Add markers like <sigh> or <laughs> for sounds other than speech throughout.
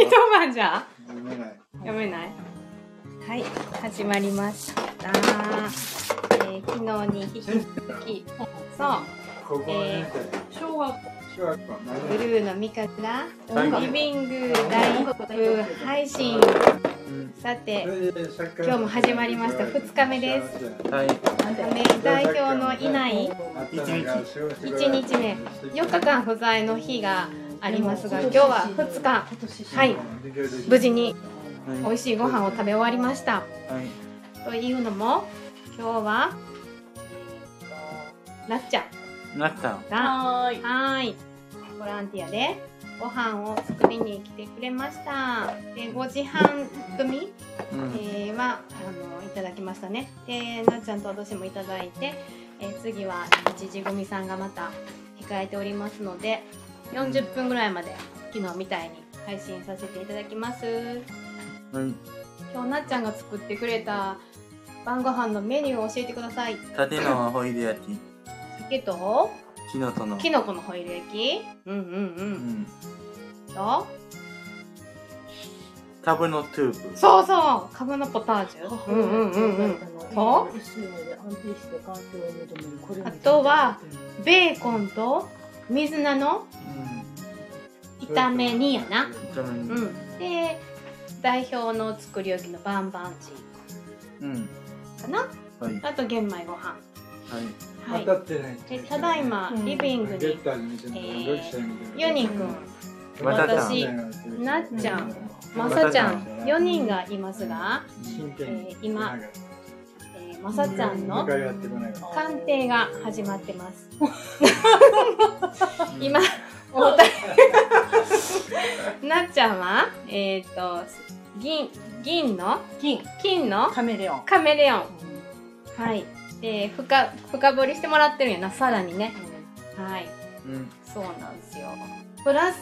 一晩じゃ読めない。読めない？はい始まりました、えー、昨日に引き続きそう高校年小学ブルーのミカがはいリビングライブ配信。さて今日も始まりました。2日目です。はい。2日目。代表のいない。一日。1日目。4日間不在の日がありますが今日は2日。はい。無事に美味しいご飯を食べ終わりました。はいというのも今日はなっちゃん。なったん。がはーい。ボランティアでご飯を作りに来てくれました。で5時半組、はあのいただきましたね。でなっちゃんと私もいただいて、えー次は1時組さんがまた控えておりますので40分ぐらいまで昨日みたいに配信させていただきます。はい。今日なっちゃんが作ってくれた晩ご飯のメニューを教えてください。縦のホイル焼き。鮭とキノコのきの。このホイル焼き？うんうんううん。んとカブのトゥープそうそう。カブのポタージュ？うんうんうんうん。とあとはベーコンと水菜の炒め煮やな。うん。うん。で代表の作り置きのバンバンチうん。ーかな。はい。あと玄米ご飯。はい。はい。当たってない。でただいまリビングにうえユニくん。私なっちゃん。まさちゃん。4人がいますが、えー今えーまさちゃんの鑑定が始まってます。今お互いなっちゃんは？えっ、と銀銀の？金。金の？カメレオン。カメレオン。はい。で深深掘りしてもらってるんやな。さらにね。はい。うん。そうなんですよ。プラス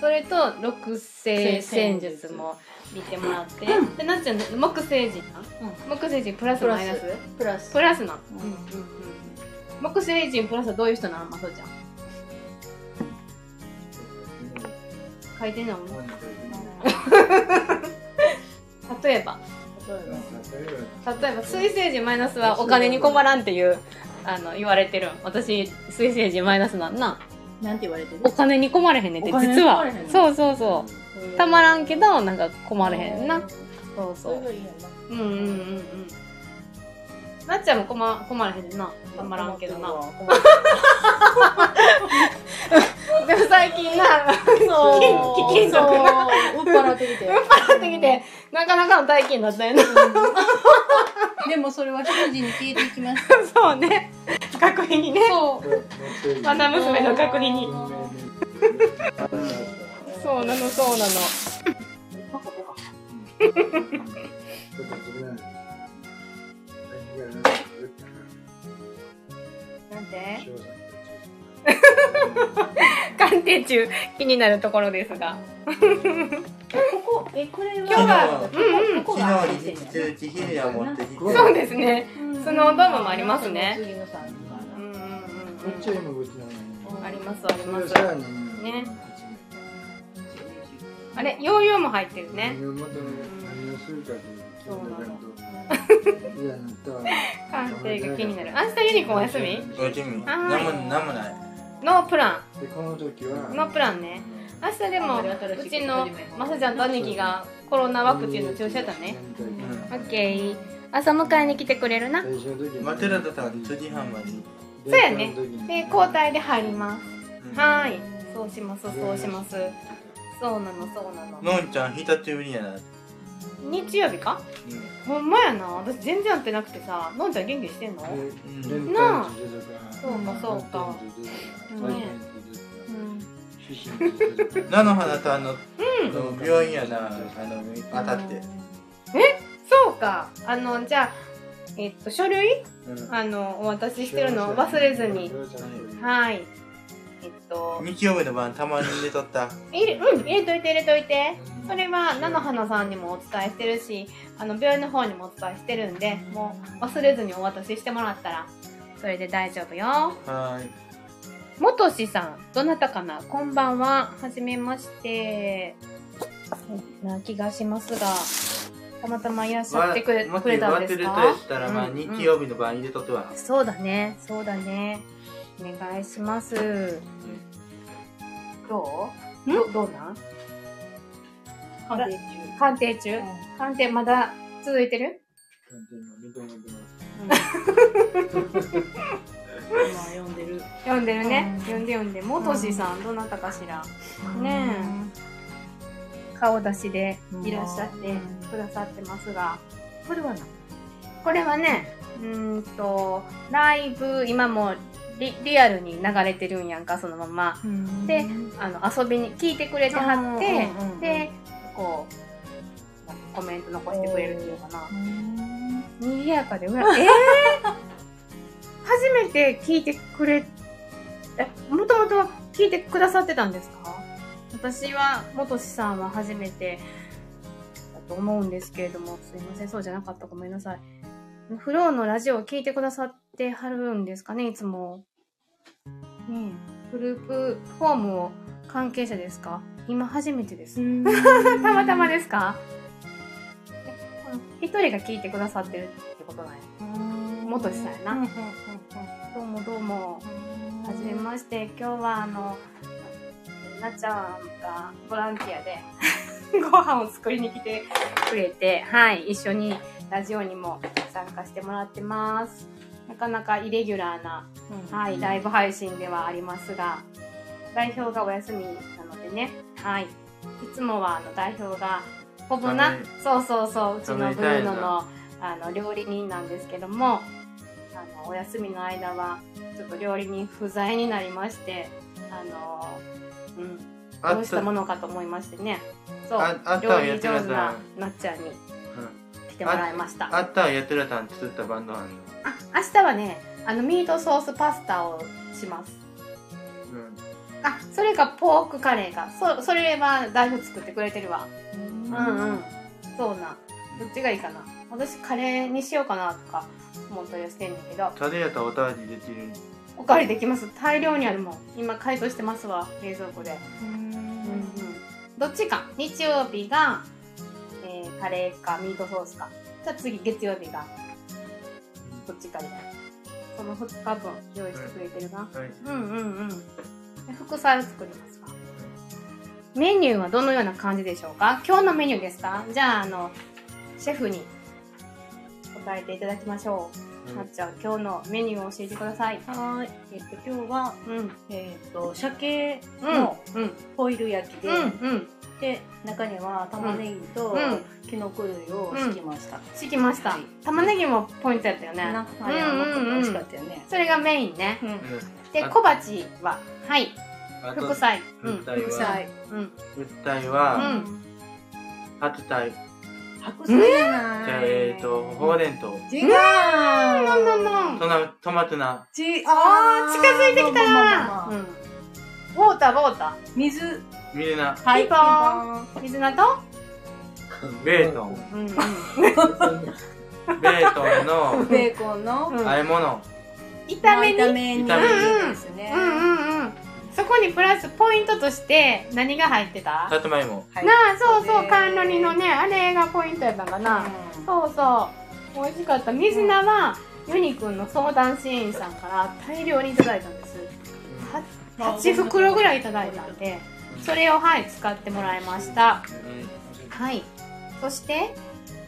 それと六星戦術も見てもらって。でなっちゃん木星人な木星人プラスマイナス？プラス。プラス。な、うん。うんうんうん木星人プラスはどういう人なの？まそちゃん。書いてんの？例えば。例えば。水星人マイナスはお金に困らんっていうあの言われてる。ん私水星人マイナスなんな。なんて言われてる？お金に困れへんねんって実は。そうそうそうたまらんけどなんか困れへんな。そうそう。うんうんうんうん。なっちゃんも困困らへんな。たまらんけどな。でも最近なそう。金金属そう。売っ払ってきて。買ってきて。なかなかの大金だったよなでもそれは瞬時に消えていきましたそうね。学費にね。そう。まな娘の学費になのそうなの。なんて鑑定中気になるところですが。ここ。えこれは今日はうんうんここが昨日に中地昼夜持ってきてそうですね。うん。スノードームもありますね。次のさんかうんうん。うんうんあありますあります。ねねあれヨーヨーも入ってるね。何を求め何をする。かというそうなのいやなったわ鑑定が気になる。明日ユニコーンお休み？おやすみはないんもなんもない。ノープラでこの時は？ンノープランね。明日でもうちのまさちゃんと兄貴がコロナワクチンの注射だね。オッケー。朝迎えに来てくれるな。マテラダさん9時半まで。そうやね。で交代で入ります。はーい。そうしますそうしますそうなのそうなの。のんちゃん久しぶりやな。日曜日か？ほんまやな。私全然会ってなくてさのんちゃん元気してんの？うんなあ。そうかそうか。ね菜の花とあの病院やな。あの当たって。そうか。あのじゃあえっと書類？うん。あのお渡ししてるのを忘れずに。はいと日曜日の晩たまに入れとった。入れうん入れといて入れといて。それは菜の花さんにもお伝えしてるしあの病院の方にもお伝えしてるんでもう忘れずにお渡ししてもらったらそれで大丈夫よ。はーい元志さんどなたかな？こんばんは。はじめまして。な気がしますが、たまたまいらっしゃってくれたん割ってるですか？とやったら、まあ、日曜日の晩入れとっては。そうだね、そうだね。お願いします。どう？どどうな？ん鑑定中。鑑定中？鑑定まだ続いてる？認めてます今読んでる。読んでるねうん。読んで読んで。もとしさん、どなたかしら？ね顔出しでいらっしゃってくださってますが。これはな？これはね、うーんと、ライブ、今もリリアルに流れてるんやんか、そのまま。であの、遊びに聞いてくれてはって、うんで、こう、コメント残してくれるっていうのかな。賑やかで、うわ、えー、初めて聞いてくれ、え、もともと聞いてくださってたんですか？私は、元志さんは初めてだと思うんですけれども、すいません、そうじゃなかった。ごめんなさい。フローのラジオを聞いてくださってはるんですかね、いつも。ねえ、グループフォームを関係者ですか？今初めてです。<laughs> たまたまですか？一人が聞いてくださってるってことなんや。元志さんやなどうもどうも。はじめまして。今日はあの、なっちゃんがボランティアで <laughs> ご飯を作りに来てくれて、はい、一緒にラジオにも参加してもらってます。なかなかイレギュラーな、うん。はい、ライブ配信ではありますが、代表がお休みなのでね、はい。いつもはあの代表が、ほぼな？そうそうそう、うちのブルーノのあの料理人なんですけども、あのお休みの間はちょっと料理人不在になりまして、あの、うん、あどうしたものかと思いましてね、そう。料理上手なはなっちゃんに。うん来てもらいました。あったわやってるやつは作ったバンドあんの？あ、明日はね、あの、ミートソースパスタをします。うん。あ、それかポークカレーか。そ、それは代表作ってくれてるわ。うんうん。そうな。どっちがいいかな。私カレーにしようかなとか思ったりしてんねんけど。タレやったらおたわりできる？おかわりできます。大量にあるもん。今解凍してますわ。冷蔵庫で。うんうん。どっちか。日曜日が、えー、カレーかミートソースか。じゃあ次月曜日が、どっちかみたいな。その2日分用意してくれてるな。はい。うんうんうん。で副菜を作りますか。メニューはどのような感じでしょうか？今日のメニューですか？じゃあ、あの、シェフに答えていただきましょう。なっちゃん、今日のメニューを教えてください。はーい。えっと、今日は、うん。えっと、鮭うん。のうん。ホイル焼きで、うん。うん。で、中には玉ねぎとうんきのこ類を敷きました。敷きました、はい玉ねぎもポイントやったよね。なあれ、美味しかったよね。それがメインね。うん。で、あ小鉢は、はい。副菜。うん。副菜は副菜。うん。物体は、うん白菜、白菜じゃじゃない。あえっと、ほうれんと、違う。なんなんなんトマトマトナ、ちあー、近づいてきたまあまあまあまあうん。ウォーター、ウォータ水。ミルナ、はい。ポーンー。水菜と？ベートン、うんうん。ベートンのベーコンのうん和え物、炒めに。炒めに炒めにですね。うんうんうん。そこにプラスポイントとして何が入ってた？さつまいも、はいなあ、そうそう、甘露煮のね、あれがポイントやったんかな。うんそうそう。美味しかった。水菜は、ユニくんの相談支援員さんから大量にいただいたんです。は8袋ぐらいいただいたんで、それをはい、使ってもらいました。はい。そして、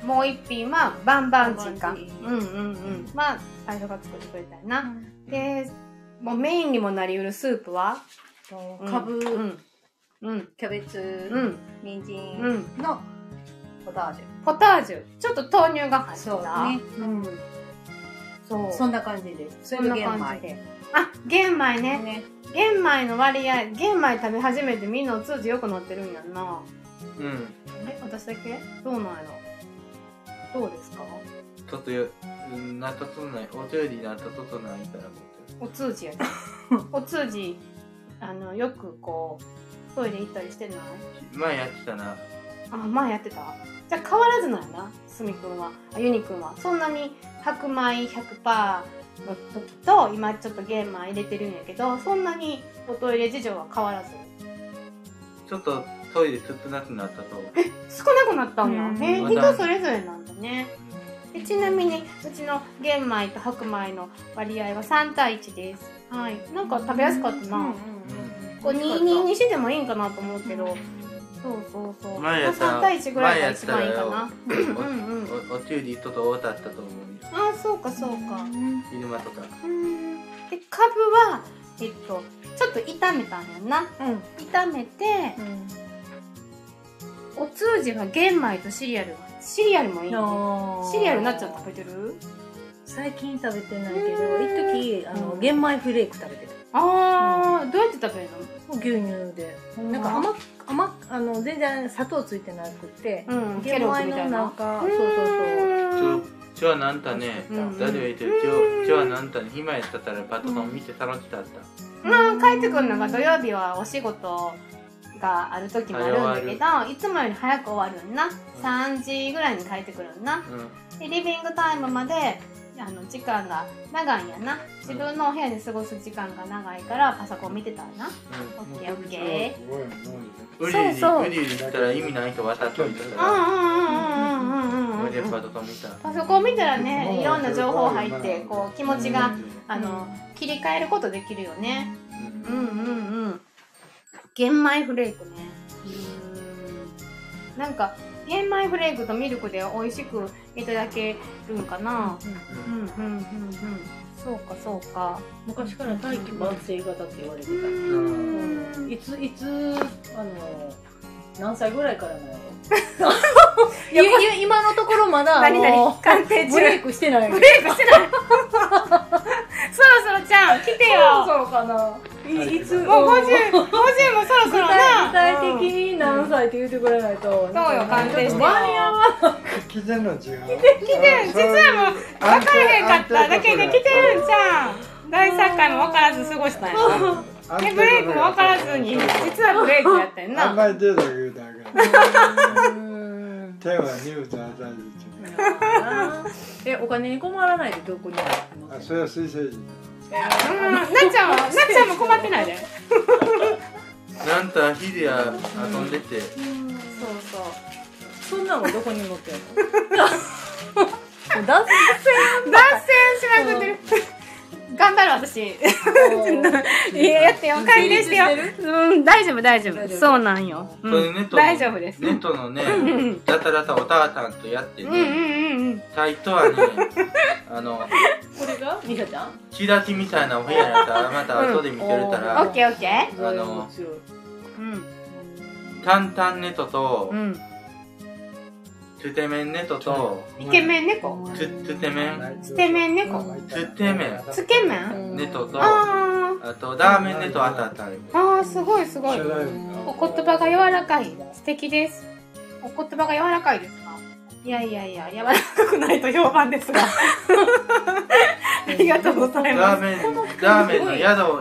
もう一品は、バンバンチンバンチうんうんうん。まあ、最初が作ってくれたよな。で、もうメインにもなりうるスープは？かぶ、うん。うん。キャベツ、うん。人参うんのポタージポタージュ。ちょっと豆乳が入ってた。そうねうん。そう。ュ。そんな感じです。そそんな。感じで。あ、玄米ね。ね。玄米の割合、玄米食べ始めてみんなお通じ良くなってるんやんな。うん、え、私だけ？どうなんやろ？どうですか？ちょっとよ、うんなったとない、お料理になったとないからお通じやね。<laughs> お通じ、あの、よくこう、トイレ行ったりしてない？る。前やってたな。あ、前やってた？じゃあ変わらずなんやな、すみくんは。あ、ゆにくんは。そんなに白米100%の時と、今ちょっと玄米入れてるんやけど、そんなにおトイレ事情は変わらず？ちょっとトイレ少なくなったと少なくなったんや、うんえ人それぞれなんだねでちなみにうちの玄米と白米の割合は3対1です。はい。なんか食べやすかったな、こう22にしてもいいんかなと思うけど。そうそうそう。前やったら3対1ぐらいが一番いいかな。おうんうんおおチューリーとと多かったと思うよああそうかそうか昼間とかうんでカブはえっとちょっと炒めたんやなうん炒めてお通じは玄米とシリアルシリアルもいいね。シリアルなっちゃん食べてる？最近食べてないけど一時あの玄米フレーク食べてた。あー、どうやって食べる牛乳で。なんか甘甘あの全然砂糖ついてなくてのうん。ケ玄米ロッグみたいな。のなんかそうそう。そうちょちょなんたね？うん。誰が言ってる？ちょはなんたね？暇やったらパトカン見て楽しかった。うん。帰ってくるのが土曜日はお仕事がある時もあるんだけどいつもより早く終わるんな。3時ぐらいに帰ってくるんな。うん。でリビングタイムまであの時間が長いんやな。自分のお部屋で過ごす時間が長いからパソコン見てたらなオッケーオッケー。ウリリそうそう。ウリリしたら意味ない人渡っといたうんからうんうんうんうんうんうん俺でパトカン見たパソコン見たらねいろんな情報入ってこう気持ちがあの切り替えることできるよね。うんうんうん玄米フレークね。うんなんか玄米フレークとミルクで美味しくいただけるんかな。うんうんうん。うんそうかそうか。昔から大器晩成型って言われてうたん。いついつあの何歳ぐらいからなの？<laughs> 今のところまだあ何？の々鑑定中。ブレイクしてない。ブレイクしてない。<laughs> そろそろちゃん来てよ。そうかな。いい。つ？もう50、50もそろそろ具体な。具体的に何歳って言ってくれないと。そうそうよ鑑定してよ。間に合わ来てんの違う来来てん、実はもう、分からへんかった。だけで来てるんじゃん。第3回も分からず過ごしたんやな。<laughs> で、ブレイクも分からずに、実はブレイクやってんな。あんまり出たらうん手はニュートンあたりえお金に困らないでどこにあるあそれは水星人うん、なっちゃんは、なっちゃんも困ってないで。なんたヒデア遊んでてそうそう。そんなのどこに持ってんの？<laughs> 脱脱線しまくってる。頑張る私。<laughs> いや、やってよ。帰りしてよ。うん、大丈夫、大丈夫。大丈夫そうなんよ。うそれん大丈夫です。ネットのねんダタダタおたあたんとやってねうんうん。サイトはね <laughs> あのこれが？ミサちゃん？チラシみたいなお部屋やったらまた後で見てるたオッらケーオッケー。あのうん。タンタンネトとうん。トゥテメンネトとイケメン猫。トゥトゥテメンつけ麺猫。トゥテメンつけ麺？ネトとああとラーメンネトあたったあ。ああ、すごいすごい。お言葉が柔らかい。素敵です。お言葉が柔らかいですか？いやいやいや、柔らかくないと評判ですが。<laughs> ありがとうございます。ラーメンラーメンの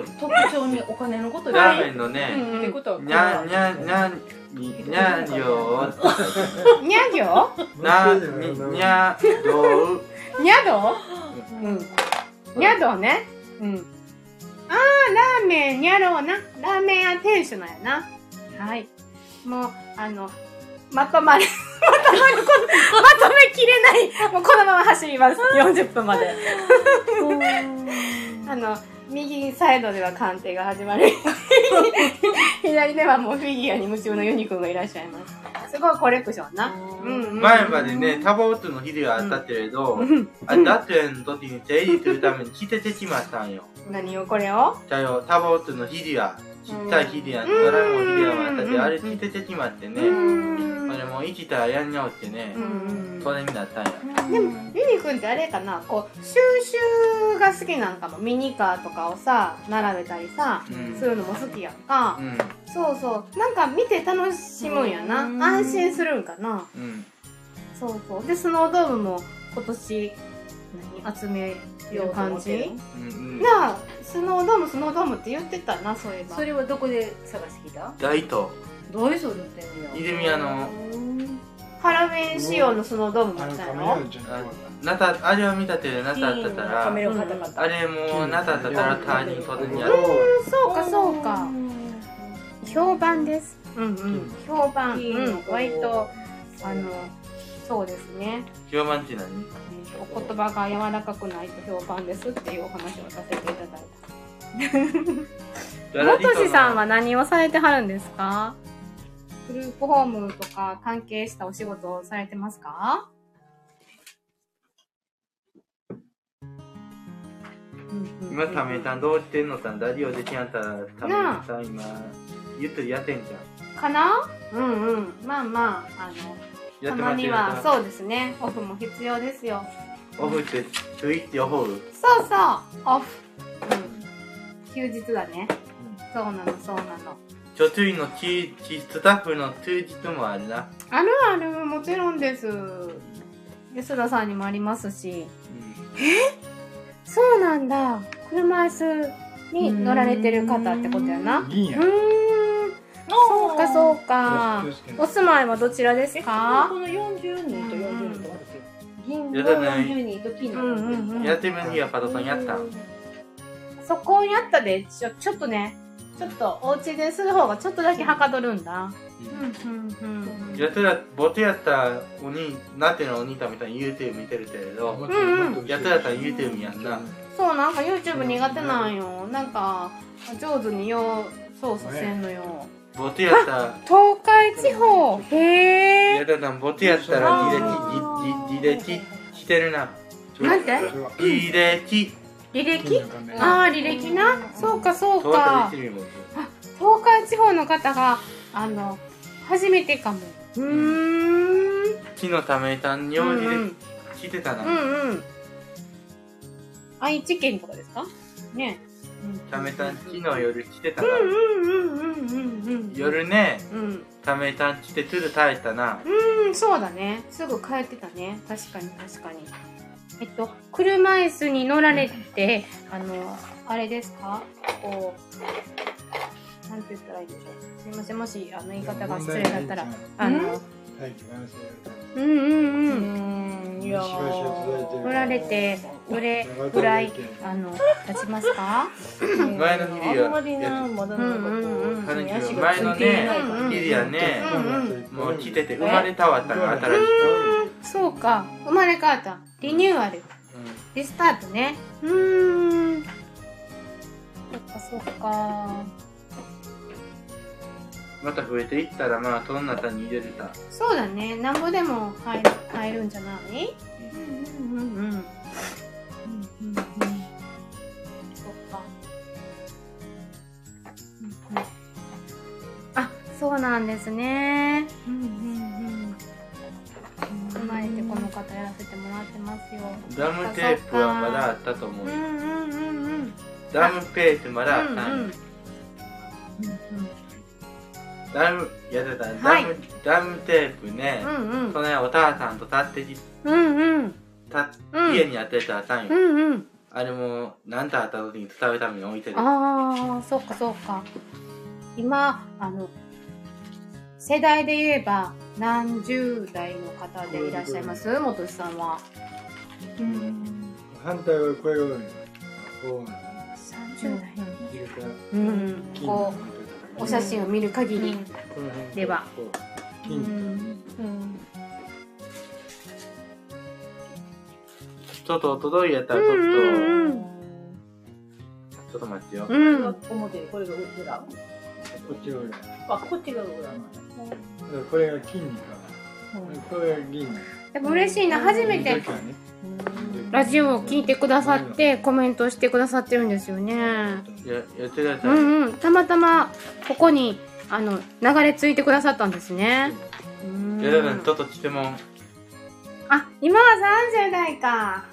宿特徴にお金のことラーメンのうんねうん。ってことはにゃにゃにゃににゃんよにゃ行なににゃどにゃどうん。にゃどね。うん。ああ、ラーメンにゃろうな。ラーメン屋店主なんやな。はい。もう、あの、まとまれ、まとまるまとめきれない。もうこのまま走ります。<laughs> 40分まで。あの、右サイドでは鑑定が始まる。左ではもうフィギュアに夢中のユニくんがいらっしゃいます。すごいコレクションな。前までねタバオツの日ではあったけれどうん。あだっての時に整理するために着ててしまったんよ。何をこれを？じゃよタバオツの日ではちっちゃい日ではドラえもん日ではあったけどあれ着ててしまってねうんそれもう生きたらやんにゃおってねうん。それになったんや。でもユニくんってあれかなこう収集が好きなんかもミニカーとかをさ並べたりさうん。するのも好きやんか。うん。そうそう。なんか見て楽しむんやな。うん。安心するんかな。うん。そうそう。でスノードームも今年何集める？感じ？うんうん。なあスノードームスノードームって言ってたなそういえば。それはどこで探してきた？大とどういう人売ってんの泉屋のハロウィン仕様のスノードームもあの来たカやろメレオンちゃんあなたあれを見たてでなただったたかった。あれもなただったらカーに袖にある。うん。そうかそうか。評判です。うんうん。評判、うん、割とあのそうですね。評判って何？お言葉が柔らかくないと評判ですっていうお話をさせていただいた。元志さんは何をされてはるんですか？グループホームとか関係したお仕事をされてますか？今タメたんどうしてんのさんラジオできやんたらタメさん今ゆっくりやってんじゃん。かな？うんうん。まあまああのたまにはそうですね。オフも必要ですよ。オフってスイッチオフ？そうそう。オフ、うん、休日だね、そうなのそうなの初注意のチチスタッフの通知もあるな、あるあるもちろんです。安田さんにもありますし。そうなんだ。車椅子に乗られてる方ってことやな。う銀やーん。そうかそうか。お住まいはどちらですか？この40人と40人と私銀のやだね40人と金の。うん40人うんうん。やってみるにはパトさんやった。そこやったで。ちょちょっとねちょっとお家でする方がちょっとだけはかどるんだ。うんうんうんやつらボトやったおになんてのお兄さんみたいに YouTube 見てるけれどもっともっと後ろやったら YouTube やんな。そうなんか YouTube 苦手なんよ。なんか上手によう操作せんのよ。ボトやった。東海地方？へえ。やだなボトやったらあ履歴履履歴してるな。なんて？履歴履歴？そうなんかねああ履歴な？そうかそうか。東海地方の方があの初めてかも。うーん。木のためたん名字でうん聞いてたな、うんうん。愛知県とかですか？ね。ためたん木の夜来てたな、うんうんうんうんうんうん夜ねうん。ためたん来てつる耐えたな。うんそうだね。すぐ帰ってたね。確かに確かにえっと車椅子に乗られてあのあれですか？こうなんて言ったらいいんでしょう。すいません。もしあの言い方が失礼だったらあの大気完成う。んうんうんうん。いや仕事を続いてる乗られてどれぐらいあの立ちますか？前の日あんまりなまだなんかこうん前のねリリアねうんもう来てて生まれたわったが新しく、そうか。生まれ変わった。リニューアル。リスタートね。うーん。そっかそっかまた増えていったらまあその中に入れるさ、そうだね。なんぼでも入る入るんじゃない？うん。うんうんうんうん。うんうんそっか。うんうん。あそうなんですね。うんうんうん。生まれてこの方やらせてもらってますよ。ダムテープはまだあったと思ううんうんうんうんダムペースまだあった、うんうんダムいやだからはい。ダム、ダムテープね、うんうん。そのお母さんと立ってきうんうん。たうん。家にやってたさんよ、うんうん。あれも何とあった時に伝えるために置いてる。ああそっかそっか。今あの世代で言えば何十代の方でいらっしゃいます？元志さんは。うん。反対はこれをこう30代。入れたうんうん。こうお写真を見る限り。では。ちょっと届いやったらちょっと、うんうんうん。ちょっと待ってよ、うん。表これが裏。こっちが裏。あこっちが裏なんだ。これが金に変わるこれが銀。にでも嬉しいな。初めてラジオを聞いてくださってコメントしてくださってるんですよね。ややってください、うんうん。たまたまここにあの流れ着いてくださったんですね。うん。いやだからちょっと質問あ今は30代か。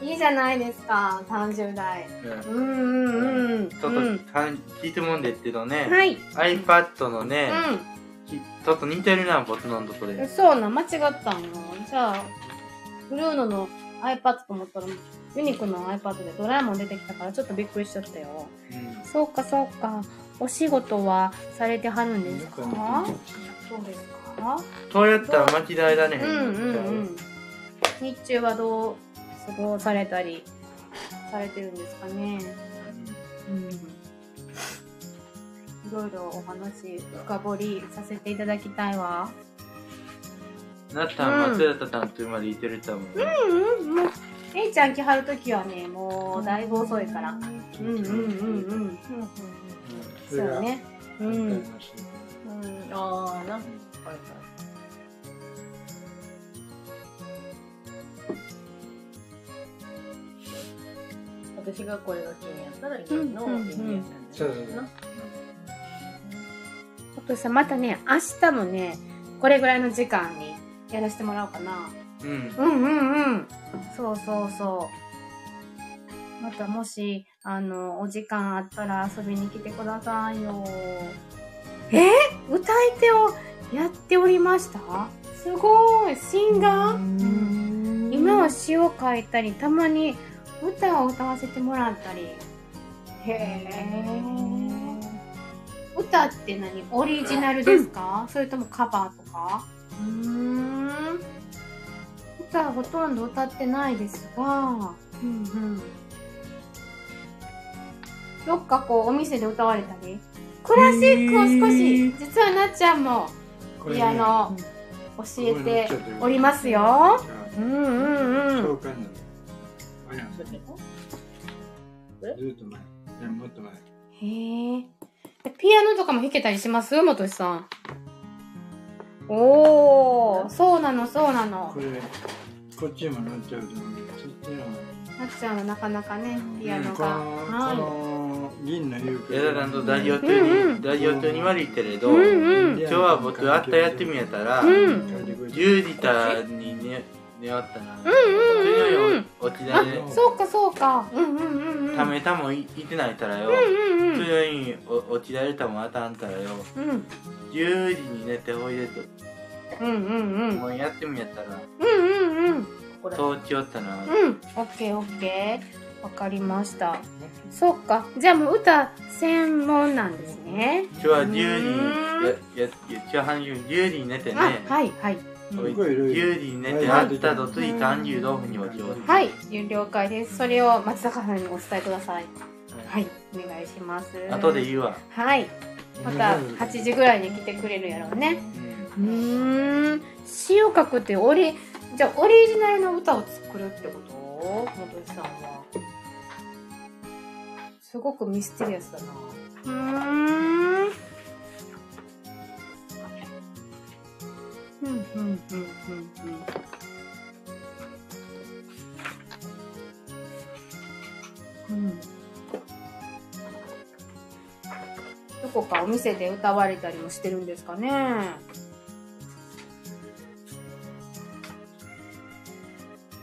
いいじゃないですか30代。いやうんうんうん。ちょっと、うん。かん質問ですけどね、はい。iPad のね、うきちょっと似てるな僕のとこれんそうなん間違ったんよじゃあブルーノの iPad と思ったらユニクの iPad でドラえもん出てきたからちょっとびっくりしちゃったよ。うん。そうかそうか。お仕事はされてはるんですか？そうですか？そうやったら間違えられへんうんうん。うん日中はどう過ごされたりされてるんですかね？うん。ろいろお話深掘りさせていただきたいわ。なったん松田さんとまでいてるたもん。うんうん、もう、えいちゃん来はるときはね、もうだいぶ遅いから。うんうんうんうん。それがそうね。うわかりん。ましたうんああなはいはい私がこれが気にやったらいいのうんうんうん気にやったんだよなお父さん、またね、明日もね、これぐらいの時間にやらせてもらおうかな。うん。うんうんうん。そうそうそう。またもし、あの、お時間あったら遊びに来てくださいよ。え？歌い手をやっておりました？すごいシンガー？今は詩を書いたり、たまに歌を歌わせてもらったり。へえ。歌って何？オリジナルですか、それともカバーとか？うーん。歌はほとんど歌ってないですが、うんうん。どっかこうお店で歌われたり？クラシックを少し、実はなっちゃんもピアノ教えておりますよ。うんうんうん。あ紹介なの。あいや。それずっと前。いやもっと前。へえ。ピアノとかも弾けたりします？元しさん。おー、そうなの、そうなの。こ。れこっちにも乗っちゃうと思うけどそっちのなっちゃんはなかなかね、ピアノこが。はの銀の言うけやだらんとラジオ中うんうん。に、ラジオ中に悪いけれど、うんうん。今日は僕あったやってみやったら、うん。10リターにね、寝わったな。うんうんうんうんそれより落ちい。あだね、、そうかそうか。うんうんうんうん。ためたもいいてないたらよ。うんうんうん。それよりお落ちられたもあたんたらよ。うん10時に寝ておいでと。うんうんうん。もうやってみやったら、うんうんうん。これそうちよったな。うん。オッケーオッケー。わかりました。そっか。じゃあもう歌専門なんですね。今日は10時、うんや、や、一応半時10時に寝てね。あ、はいはい。おいすごいいろいろ10時に寝て、あったと次36分に落ちよう。はい、了解です。それを松坂さんにお伝えください。はい、お願いします。後で言うわ。はい。また8時ぐらいに来てくれるやろうね。うん。詩を書くってオリ、じゃあオリジナルの歌を作るってこと？元井さんは。すごくミステリアスだな。うーん。うん、うん、うん。うん。どこかお店で歌われたりもしてるんですかね。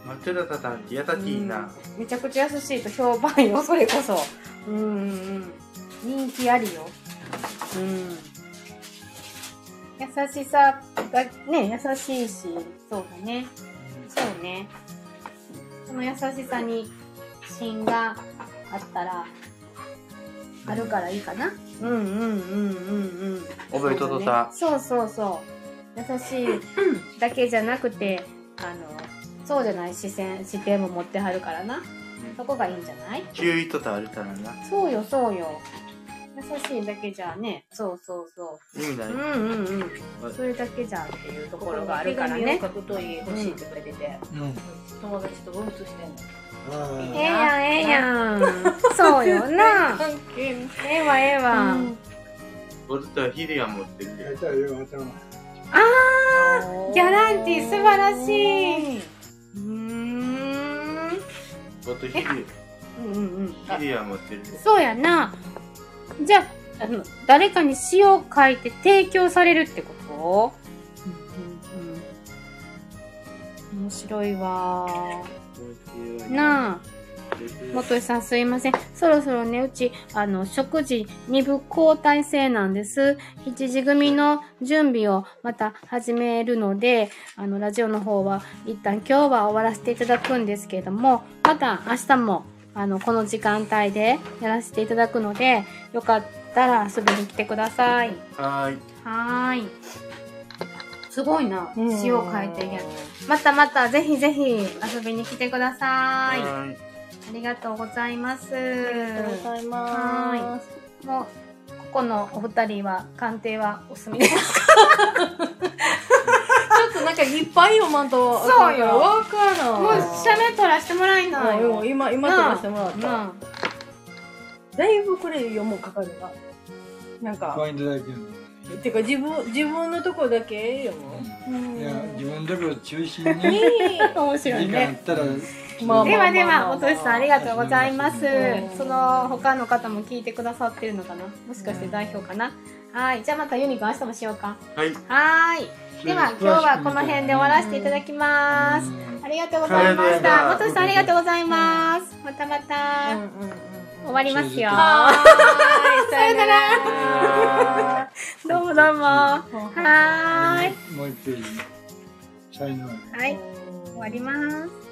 松田さん優しいな。めちゃくちゃ優しいと評判よ、それこそ。うんうんうん。人気ありよ。うん。優しさがね、優しいし、そうだね。そうね。その優しさに芯があったら、あるからいいかな。うんうんうんうんうん。覚えととさ。そうそうそう。優しいだけじゃなくて、あの、そうじゃない視線、視点も持ってはるからな。そこがいいんじゃない？注意とたあるからな。そうよ、そうよ。優しいだけじゃね、そうそうそ。意味ないううんうんうん。それだけじゃんっていうところがあるからね手。紙を書くといい欲しいって書いてて、うん友達と文通してんのあええやん、ええやん。そうよな。ええわ、ええわ。俺とはヒデが持ってるああー、ギャランティー素晴らしい。うーん。俺とヒデ、うんうんうん。あヒデが持ってるで。そうやな。じゃあ、あの、誰かに詩を書いて提供されるってこと？うんうん。面白いわなあ。元井さんすいません。そろそろね、うち、あの、食事2部交代制なんです。7時組の準備をまた始めるので、あの、ラジオの方は一旦今日は終わらせていただくんですけれども、また明日も、あの、この時間帯でやらせていただくので、よかったら遊びに来てください。はーい。はーい。すごいな。うん詩を書いてやる。またまたぜひぜひ遊びに来てください。はーい。ありがとうございます。ありがとうございます。もう、このお二人は鑑定はお済みですか？なんかいっぱい読まんとそうよ。わからん。もう写メ撮らせてもらいなうんよ今今撮らせてもらった、うん。だいぶこれ読むかかるななんかポイントだけの。てか自分自分のとこだけ読む、いや、自分のところ中心に、面白い時間あねったら、まあではでまあまあ。はおとしさんありがとうございます。うん。その他の方も聞いてくださってるのかな？もしかして代表かな？はい。じゃあまたユニくん明日もしようか。はい。はーいでは今日はこの辺で終わらせていただきますうんありがとうございました。ありがとうございますもとしさんありがとうございます。またまた、うんうんうん終わりますよ。<laughs> さよなららどうもどうも。はーい。もう一ページ。才能ある。はい、終わります。